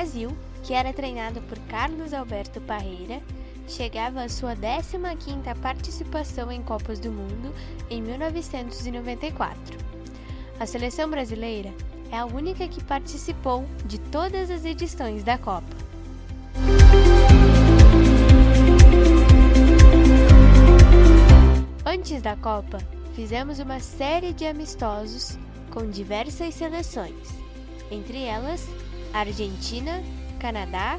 Brasil, que era treinado por Carlos Alberto Parreira, chegava à sua 15ª participação em Copas do Mundo em 1994. A seleção brasileira é a única que participou de todas as edições da Copa. Antes da Copa, fizemos uma série de amistosos com diversas seleções, entre elas Argentina, Canadá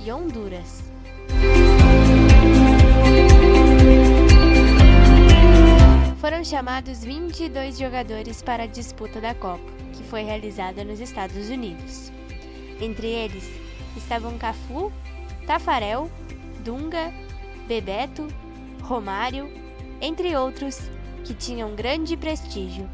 e Honduras. Foram chamados 22 jogadores para a disputa da Copa, que foi realizada nos Estados Unidos. Entre eles estavam Cafu, Tafarel, Dunga, Bebeto, Romário, entre outros que tinham grande prestígio.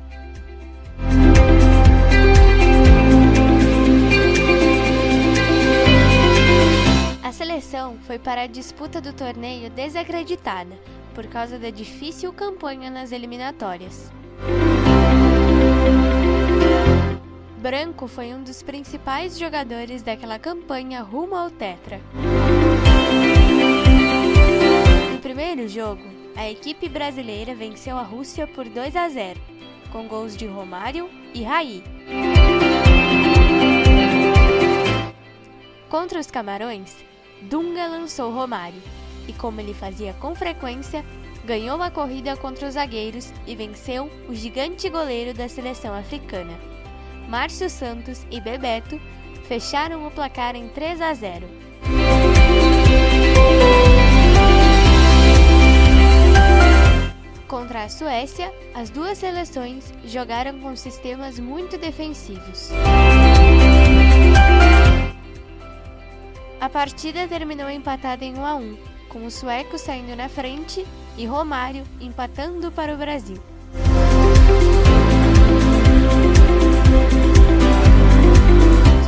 Para a disputa do torneio desacreditada por causa da difícil campanha nas eliminatórias. Branco foi um dos principais jogadores daquela campanha rumo ao Tetra. No primeiro jogo, a equipe brasileira venceu a Rússia por 2 a 0, com gols de Romário e Raí. Contra os Camarões, Dunga lançou Romário e, como ele fazia com frequência, ganhou a corrida contra os zagueiros e venceu o gigante goleiro da seleção africana. Márcio Santos e Bebeto fecharam o placar em 3 a 0. Contra a Suécia, as duas seleções jogaram com sistemas muito defensivos. A partida terminou empatada em 1 a 1, com os suecos saindo na frente e Romário empatando para o Brasil.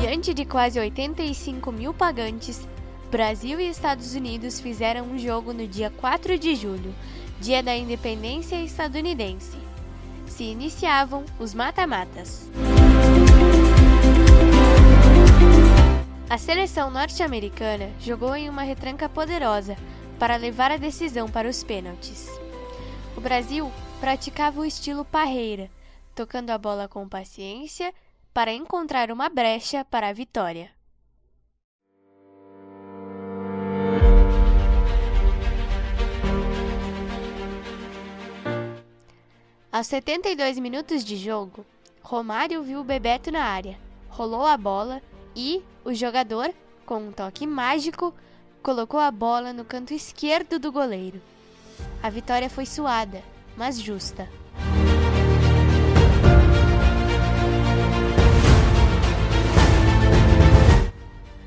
Diante de quase 85 mil pagantes, Brasil e Estados Unidos fizeram um jogo no dia 4 de julho, dia da independência estadunidense. Se iniciavam os mata-matas. A seleção norte-americana jogou em uma retranca poderosa para levar a decisão para os pênaltis. O Brasil praticava o estilo parreira, tocando a bola com paciência para encontrar uma brecha para a vitória. Aos 72 minutos de jogo, Romário viu o Bebeto na área, rolou a bola e o jogador, com um toque mágico, colocou a bola no canto esquerdo do goleiro. A vitória foi suada, mas justa.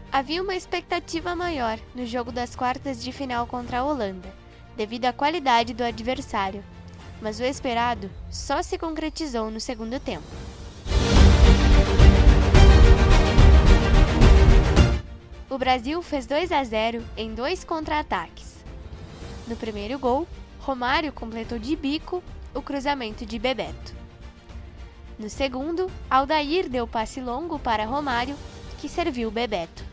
Havia uma expectativa maior no jogo das quartas de final contra a Holanda, devido à qualidade do adversário, mas o esperado só se concretizou no segundo tempo. Brasil fez 2 a 0 em dois contra-ataques. No primeiro gol, Romário completou de bico o cruzamento de Bebeto. No segundo, Aldair deu passe longo para Romário, que serviu Bebeto.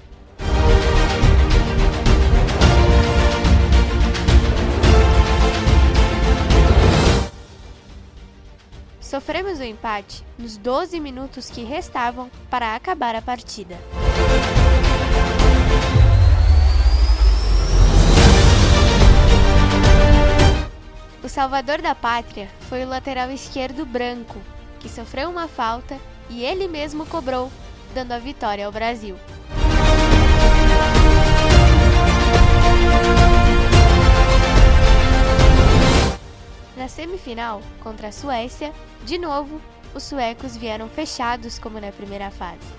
Sofremos o empate nos 12 minutos que restavam para acabar a partida. O salvador da pátria foi o lateral esquerdo branco, que sofreu uma falta e ele mesmo cobrou, dando a vitória ao Brasil. Na semifinal, contra a Suécia, de novo, os suecos vieram fechados como na primeira fase.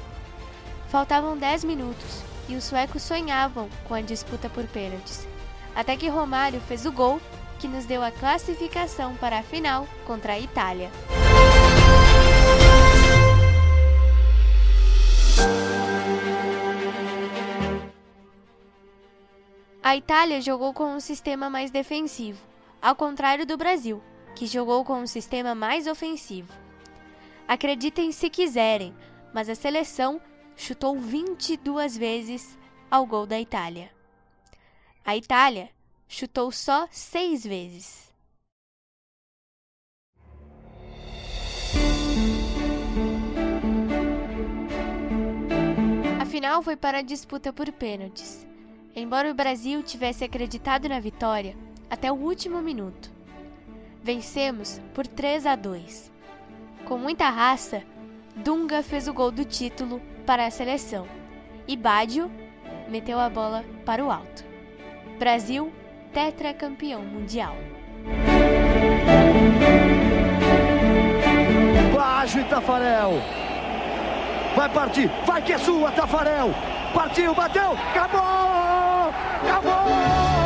Faltavam 10 minutos e os suecos sonhavam com a disputa por pênaltis, até que Romário fez o gol que nos deu a classificação para a final contra a Itália. A Itália jogou com um sistema mais defensivo, ao contrário do Brasil, que jogou com um sistema mais ofensivo. Acreditem se quiserem, mas a seleção chutou 22 vezes ao gol da Itália. A Itália chutou só seis vezes. A final foi para a disputa por pênaltis. Embora o Brasil tivesse acreditado na vitória até o último minuto, vencemos por 3 a 2. Com muita raça, Dunga fez o gol do título para a seleção e Baggio meteu a bola para o alto. Brasil, tetracampeão mundial. Baggio e Tafarel. Vai partir, vai que é sua, Tafarel. Partiu, bateu, acabou! Acabou!